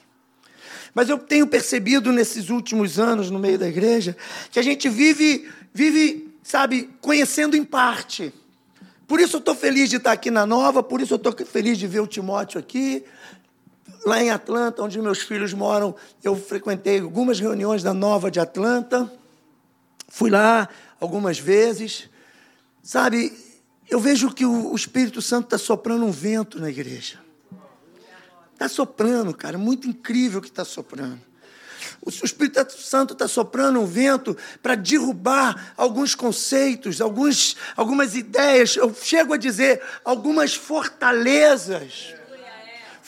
Mas eu tenho percebido nesses últimos anos no meio da igreja que a gente vive, vive, sabe, conhecendo em parte. Por isso eu estou feliz de estar aqui na Nova, por isso eu estou feliz de ver o Timóteo aqui, Lá em Atlanta, onde meus filhos moram, eu frequentei algumas reuniões da Nova de Atlanta. Fui lá algumas vezes. Sabe, eu vejo que o Espírito Santo está soprando um vento na igreja. Está soprando, cara, muito incrível que está soprando. O Espírito Santo está soprando um vento para derrubar alguns conceitos, alguns, algumas ideias, eu chego a dizer, algumas fortalezas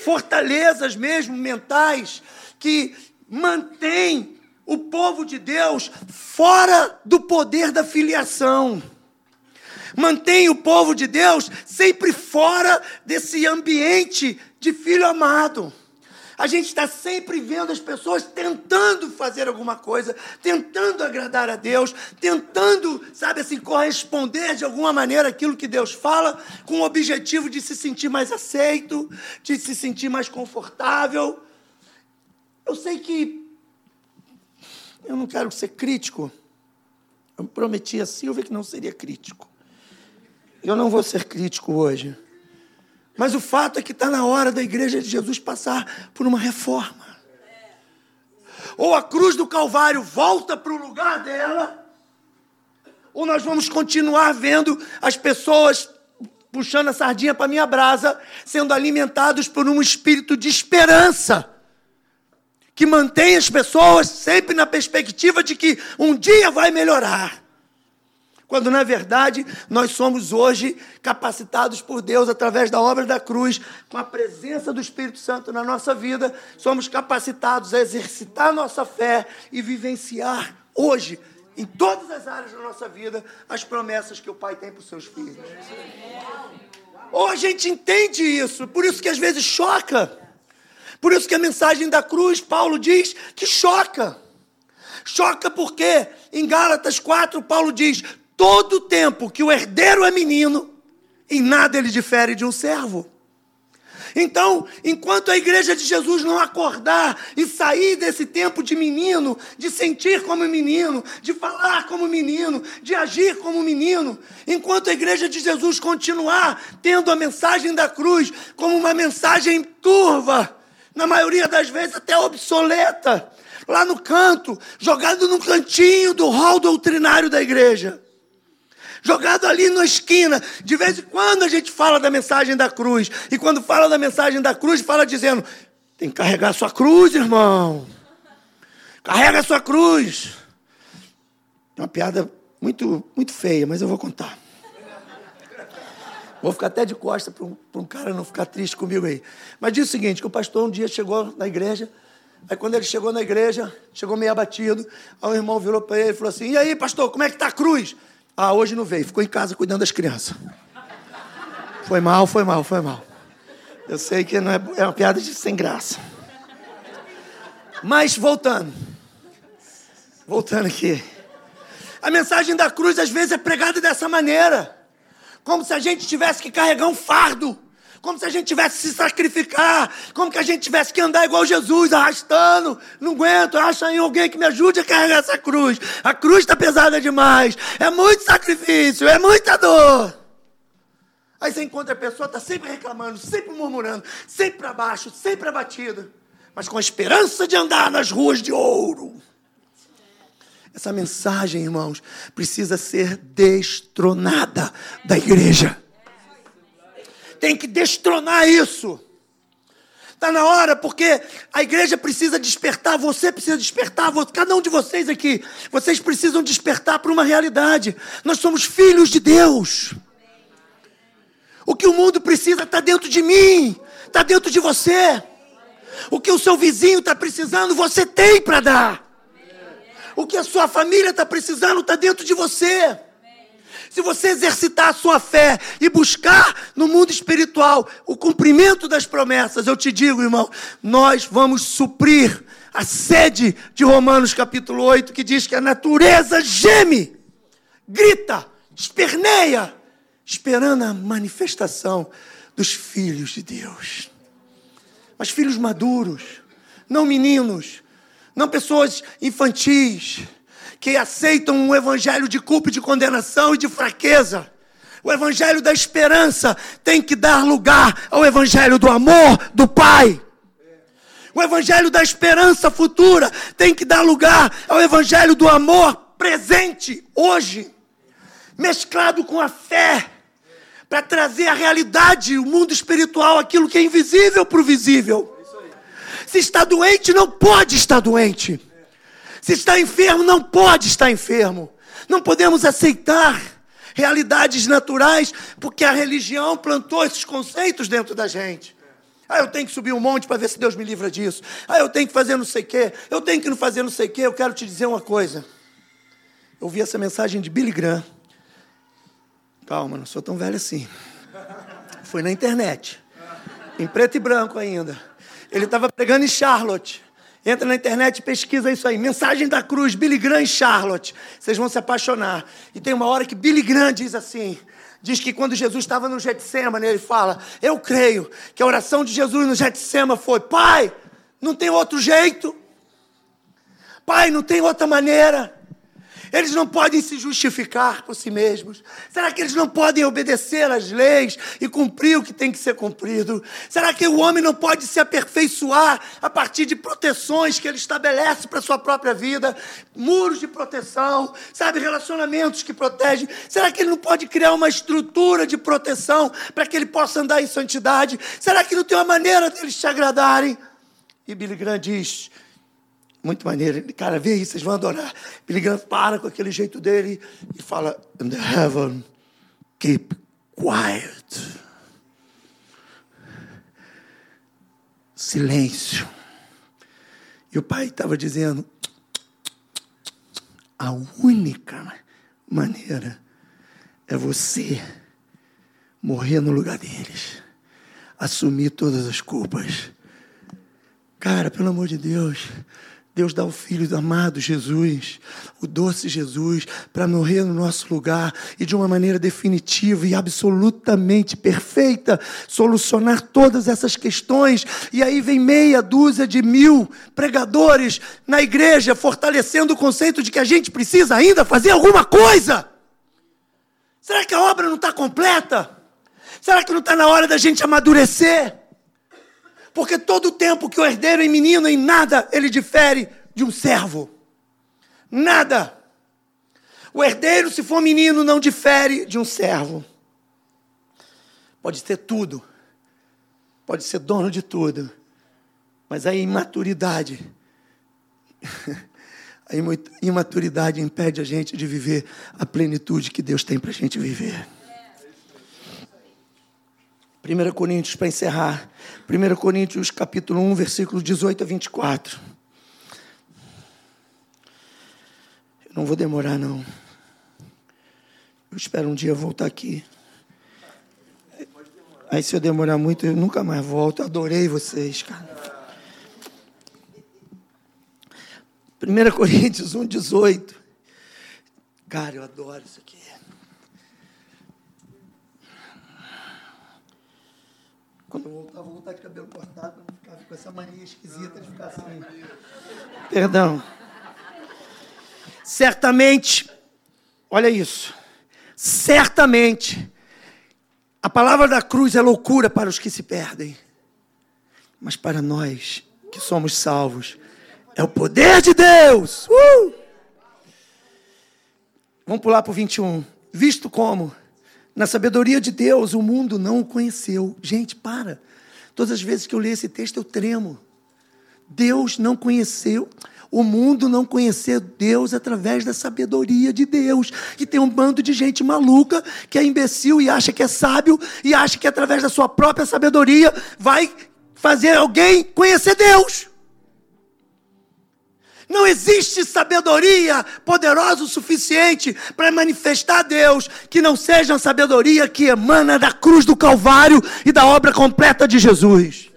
fortalezas mesmo mentais que mantém o povo de Deus fora do poder da filiação. Mantém o povo de Deus sempre fora desse ambiente de filho amado. A gente está sempre vendo as pessoas tentando fazer alguma coisa, tentando agradar a Deus, tentando, sabe assim, corresponder de alguma maneira aquilo que Deus fala, com o objetivo de se sentir mais aceito, de se sentir mais confortável. Eu sei que eu não quero ser crítico. Eu prometi a Silvia que não seria crítico. Eu não vou ser crítico hoje. Mas o fato é que está na hora da igreja de Jesus passar por uma reforma. Ou a cruz do Calvário volta para o lugar dela, ou nós vamos continuar vendo as pessoas puxando a sardinha para minha brasa, sendo alimentados por um espírito de esperança que mantém as pessoas sempre na perspectiva de que um dia vai melhorar. Quando na verdade nós somos hoje capacitados por Deus através da obra da cruz, com a presença do Espírito Santo na nossa vida, somos capacitados a exercitar nossa fé e vivenciar hoje, em todas as áreas da nossa vida, as promessas que o Pai tem para os seus filhos. Ou a gente entende isso, por isso que às vezes choca. Por isso que a mensagem da cruz, Paulo diz que choca. Choca porque em Gálatas 4, Paulo diz: todo tempo que o herdeiro é menino, em nada ele difere de um servo. Então, enquanto a igreja de Jesus não acordar e sair desse tempo de menino, de sentir como menino, de falar como menino, de agir como menino, enquanto a igreja de Jesus continuar tendo a mensagem da cruz como uma mensagem turva, na maioria das vezes até obsoleta, lá no canto, jogado no cantinho do hall doutrinário da igreja jogado ali na esquina. De vez em quando a gente fala da mensagem da cruz. E quando fala da mensagem da cruz, fala dizendo: tem que carregar a sua cruz, irmão. Carrega a sua cruz. É uma piada muito, muito feia, mas eu vou contar. Vou ficar até de costa para um, um, cara não ficar triste comigo aí. Mas diz o seguinte, que o pastor um dia chegou na igreja, aí quando ele chegou na igreja, chegou meio abatido, aí o irmão virou para ele e falou assim, e aí pastor, como é que está a cruz? Ah, hoje não veio, ficou em casa cuidando das crianças. Foi mal, foi mal, foi mal. Eu sei que não é, é uma piada de sem graça. Mas voltando. Voltando aqui. A mensagem da cruz às vezes é pregada dessa maneira. Como se a gente tivesse que carregar um fardo. Como se a gente tivesse que se sacrificar. Como que a gente tivesse que andar igual Jesus, arrastando. Não aguento, acha aí alguém que me ajude a carregar essa cruz. A cruz está pesada demais. É muito sacrifício, é muita dor. Aí você encontra a pessoa, está sempre reclamando, sempre murmurando, sempre para baixo, sempre abatida. Mas com a esperança de andar nas ruas de ouro. Essa mensagem, irmãos, precisa ser destronada da igreja. Tem que destronar isso. Está na hora, porque a igreja precisa despertar, você precisa despertar, cada um de vocês aqui, vocês precisam despertar para uma realidade. Nós somos filhos de Deus. O que o mundo precisa está dentro de mim, está dentro de você. O que o seu vizinho está precisando, você tem para dar. O que a sua família está precisando está dentro de você. Se você exercitar a sua fé e buscar no mundo espiritual o cumprimento das promessas, eu te digo, irmão, nós vamos suprir a sede de Romanos capítulo 8, que diz que a natureza geme, grita, esperneia, esperando a manifestação dos filhos de Deus. Mas filhos maduros, não meninos, não pessoas infantis, que aceitam um evangelho de culpa, de condenação e de fraqueza. O evangelho da esperança tem que dar lugar ao evangelho do amor do Pai. O evangelho da esperança futura tem que dar lugar ao evangelho do amor presente hoje, mesclado com a fé, para trazer a realidade, o mundo espiritual, aquilo que é invisível para o visível. Se está doente, não pode estar doente. Se está enfermo, não pode estar enfermo. Não podemos aceitar realidades naturais, porque a religião plantou esses conceitos dentro da gente. Ah, eu tenho que subir um monte para ver se Deus me livra disso. Ah, eu tenho que fazer não sei o quê. Eu tenho que não fazer não sei o quê. Eu quero te dizer uma coisa. Eu vi essa mensagem de Billy Graham. Calma, não sou tão velho assim. Foi na internet. Em preto e branco ainda. Ele estava pregando em Charlotte. Entra na internet e pesquisa isso aí. Mensagem da cruz, Billy Graham em Charlotte. Vocês vão se apaixonar. E tem uma hora que Billy Graham diz assim: diz que quando Jesus estava no Getsemane, ele fala: Eu creio que a oração de Jesus no Getsemane foi: Pai, não tem outro jeito. Pai, não tem outra maneira. Eles não podem se justificar por si mesmos? Será que eles não podem obedecer às leis e cumprir o que tem que ser cumprido? Será que o homem não pode se aperfeiçoar a partir de proteções que ele estabelece para a sua própria vida? Muros de proteção, sabe, relacionamentos que protegem. Será que ele não pode criar uma estrutura de proteção para que ele possa andar em santidade? Será que não tem uma maneira deles te agradarem? E Billy Graham diz: muito maneiro. Cara, vê aí, vocês vão adorar. Billy Graham para com aquele jeito dele e fala: In the heaven, keep quiet. Silêncio. E o pai estava dizendo: a única maneira é você morrer no lugar deles, assumir todas as culpas. Cara, pelo amor de Deus, Deus dá o Filho amado Jesus, o doce Jesus, para morrer no nosso lugar e de uma maneira definitiva e absolutamente perfeita solucionar todas essas questões. E aí vem meia dúzia de mil pregadores na igreja fortalecendo o conceito de que a gente precisa ainda fazer alguma coisa. Será que a obra não está completa? Será que não está na hora da gente amadurecer? Porque todo o tempo que o herdeiro é menino, em nada ele difere de um servo. Nada. O herdeiro, se for menino, não difere de um servo. Pode ser tudo. Pode ser dono de tudo. Mas a imaturidade. A imaturidade impede a gente de viver a plenitude que Deus tem para a gente viver. 1 Coríntios, para encerrar. 1 Coríntios, capítulo 1, versículo 18 a 24. Eu não vou demorar, não. Eu espero um dia voltar aqui. Aí se eu demorar muito, eu nunca mais volto. Adorei vocês, cara. 1 Coríntios 1, 18. Cara, eu adoro isso aqui. Quando eu voltar, vou voltar de cabelo cortado para não ficar com essa mania esquisita de ficar assim. Perdão. Certamente, olha isso. Certamente, a palavra da cruz é loucura para os que se perdem, mas para nós que somos salvos, é o poder de Deus. Uh! Vamos pular para o 21. Visto como, na sabedoria de Deus, o mundo não o conheceu. Gente, para. Todas as vezes que eu leio esse texto, eu tremo. Deus não conheceu. O mundo não conheceu Deus através da sabedoria de Deus. E tem um bando de gente maluca que é imbecil e acha que é sábio e acha que através da sua própria sabedoria vai fazer alguém conhecer Deus. Não existe sabedoria poderosa o suficiente para manifestar Deus que não seja a sabedoria que emana da cruz do Calvário e da obra completa de Jesus.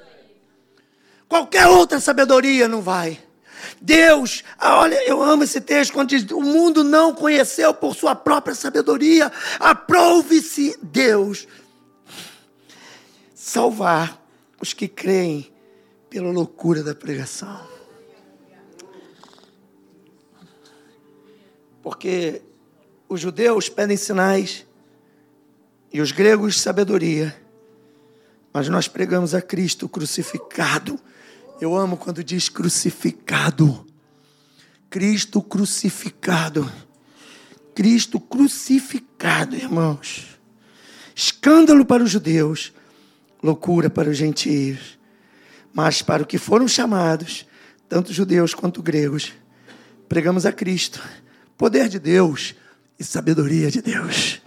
Qualquer outra sabedoria não vai. Deus, ah, olha, eu amo esse texto quando diz: o mundo não conheceu por sua própria sabedoria. Aprove-se Deus salvar os que creem pela loucura da pregação. Porque os judeus pedem sinais e os gregos sabedoria. Mas nós pregamos a Cristo crucificado. Eu amo quando diz crucificado. Cristo crucificado. Cristo crucificado, irmãos. Escândalo para os judeus, loucura para os gentios. Mas para os que foram chamados, tanto judeus quanto gregos, pregamos a Cristo Poder de Deus e sabedoria de Deus.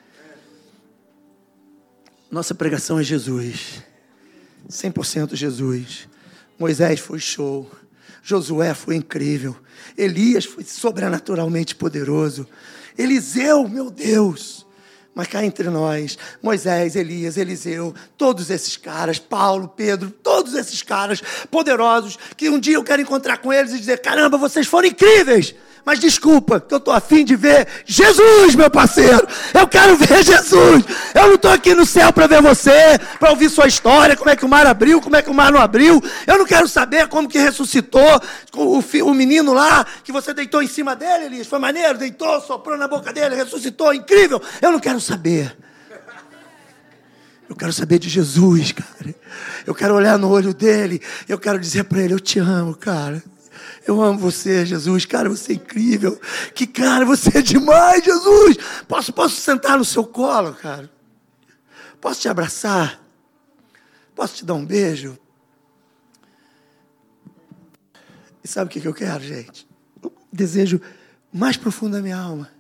Nossa pregação é Jesus. 100% Jesus. Moisés foi show. Josué foi incrível. Elias foi sobrenaturalmente poderoso. Eliseu, meu Deus. Mas cá entre nós, Moisés, Elias, Eliseu, todos esses caras, Paulo, Pedro, todos esses caras poderosos, que um dia eu quero encontrar com eles e dizer: caramba, vocês foram incríveis. Mas desculpa, que eu estou afim de ver Jesus, meu parceiro. Eu quero ver Jesus. Eu não estou aqui no céu para ver você, para ouvir sua história, como é que o mar abriu, como é que o mar não abriu. Eu não quero saber como que ressuscitou o, o menino lá, que você deitou em cima dele, Elias. Foi maneiro, deitou, soprou na boca dele, ressuscitou, incrível. Eu não quero saber. Eu quero saber de Jesus, cara. Eu quero olhar no olho dele. Eu quero dizer para ele: Eu te amo, cara. Eu amo você, Jesus. Cara, você é incrível. Que cara, você é demais, Jesus. Posso, posso sentar no seu colo, cara? Posso te abraçar? Posso te dar um beijo? E sabe o que eu quero, gente? O desejo mais profundo da minha alma.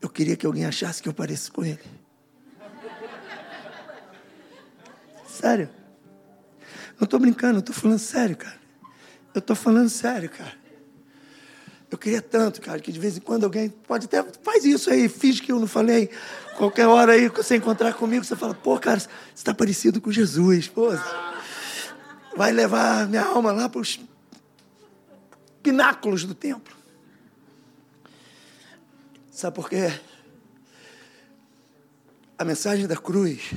Eu queria que alguém achasse que eu pareço com ele. Sério. Não estou brincando, estou falando sério, cara. Eu estou falando sério, cara. Eu queria tanto, cara, que de vez em quando alguém pode até faz isso aí, finge que eu não falei. Qualquer hora aí que você encontrar comigo, você fala, pô, cara, você está parecido com Jesus, pô. Vai levar minha alma lá para os pináculos do templo. Sabe por quê? A mensagem da cruz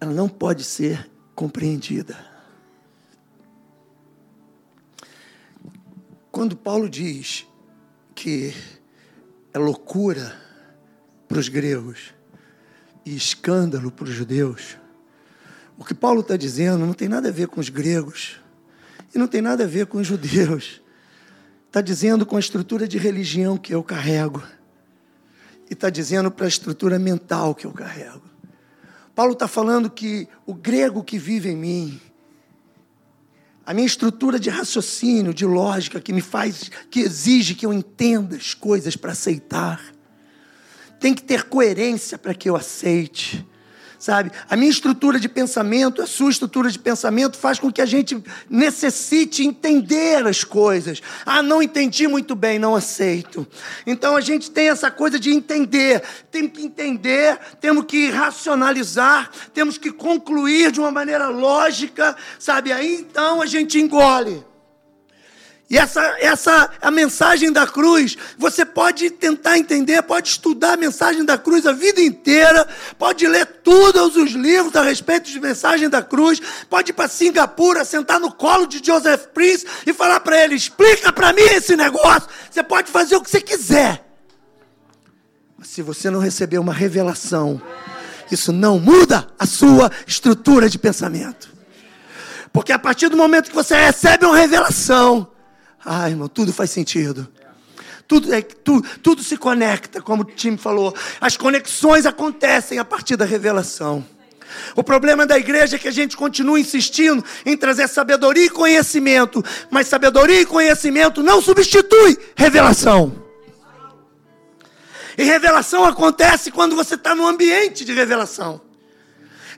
ela não pode ser compreendida. Quando Paulo diz que é loucura para os gregos e escândalo para os judeus, o que Paulo está dizendo não tem nada a ver com os gregos e não tem nada a ver com os judeus. Está dizendo com a estrutura de religião que eu carrego. E está dizendo para a estrutura mental que eu carrego. Paulo está falando que o grego que vive em mim, a minha estrutura de raciocínio, de lógica, que me faz, que exige que eu entenda as coisas para aceitar, tem que ter coerência para que eu aceite. Sabe? A minha estrutura de pensamento, a sua estrutura de pensamento faz com que a gente necessite entender as coisas. Ah, não entendi muito bem, não aceito. Então a gente tem essa coisa de entender. Temos que entender, temos que racionalizar, temos que concluir de uma maneira lógica, sabe? Aí então a gente engole. E essa, essa a mensagem da cruz, você pode tentar entender, pode estudar a mensagem da cruz a vida inteira, pode ler todos os livros a respeito de mensagem da cruz, pode ir para Singapura, sentar no colo de Joseph Prince e falar para ele: explica para mim esse negócio. Você pode fazer o que você quiser. Mas se você não receber uma revelação, isso não muda a sua estrutura de pensamento. Porque a partir do momento que você recebe uma revelação, ah, irmão, tudo faz sentido. Tudo, é, tu, tudo se conecta, como o time falou. As conexões acontecem a partir da revelação. O problema da igreja é que a gente continua insistindo em trazer sabedoria e conhecimento, mas sabedoria e conhecimento não substitui revelação. E revelação acontece quando você está no ambiente de revelação.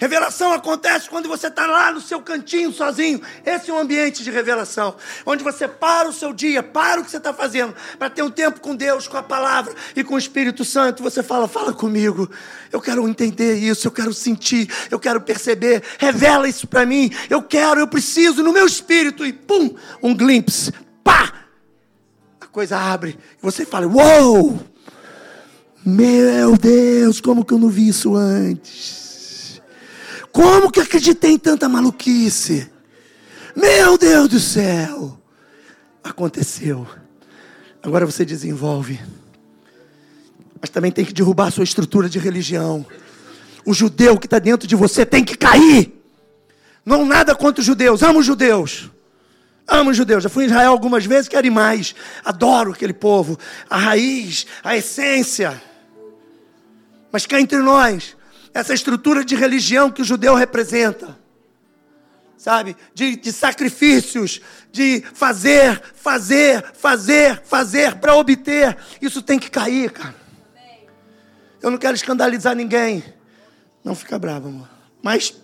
Revelação acontece quando você está lá no seu cantinho sozinho. Esse é um ambiente de revelação. Onde você para o seu dia, para o que você está fazendo, para ter um tempo com Deus, com a palavra e com o Espírito Santo. Você fala, fala comigo. Eu quero entender isso, eu quero sentir, eu quero perceber. Revela isso para mim. Eu quero, eu preciso no meu espírito. E pum, um glimpse. Pá! A coisa abre. E você fala, uou! Meu Deus, como que eu não vi isso antes? Como que acreditei em tanta maluquice? Meu Deus do céu! Aconteceu. Agora você desenvolve. Mas também tem que derrubar a sua estrutura de religião. O judeu que está dentro de você tem que cair. Não nada contra os judeus. Amo os judeus. Amo os judeus. Já fui em Israel algumas vezes, quero ir mais. Adoro aquele povo. A raiz, a essência. Mas cá entre nós, essa estrutura de religião que o judeu representa. Sabe? De, de sacrifícios, de fazer, fazer, fazer, fazer para obter. Isso tem que cair, cara. Eu não quero escandalizar ninguém. Não fica bravo, amor. Mas,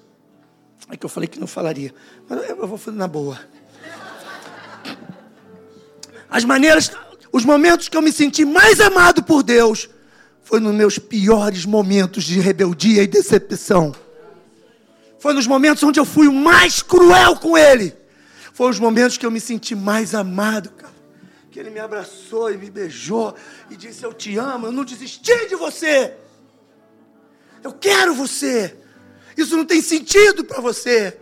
é que eu falei que não falaria. Mas eu vou fazer na boa. As maneiras, os momentos que eu me senti mais amado por Deus foi nos meus piores momentos de rebeldia e decepção. Foi nos momentos onde eu fui o mais cruel com Ele. Foi os momentos que eu me senti mais amado, cara. Que Ele me abraçou e me beijou e disse: Eu te amo, eu não desisti de você. Eu quero você. Isso não tem sentido para você.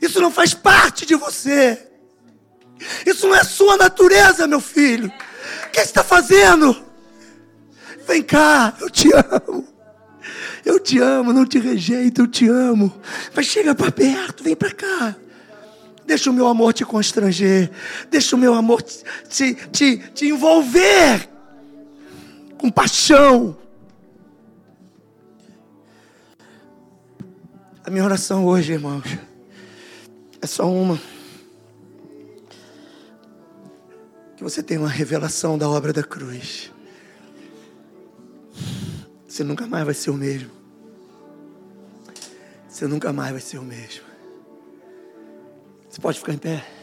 Isso não faz parte de você. Isso não é sua natureza, meu filho. O que está fazendo? Vem cá, eu te amo. Eu te amo, não te rejeito, eu te amo. Mas chega para perto, vem para cá. Deixa o meu amor te constranger. Deixa o meu amor te, te, te envolver com paixão. A minha oração hoje, irmãos, é só uma. Que você tenha uma revelação da obra da cruz. Você nunca mais vai ser o mesmo. Você nunca mais vai ser o mesmo. Você pode ficar em pé?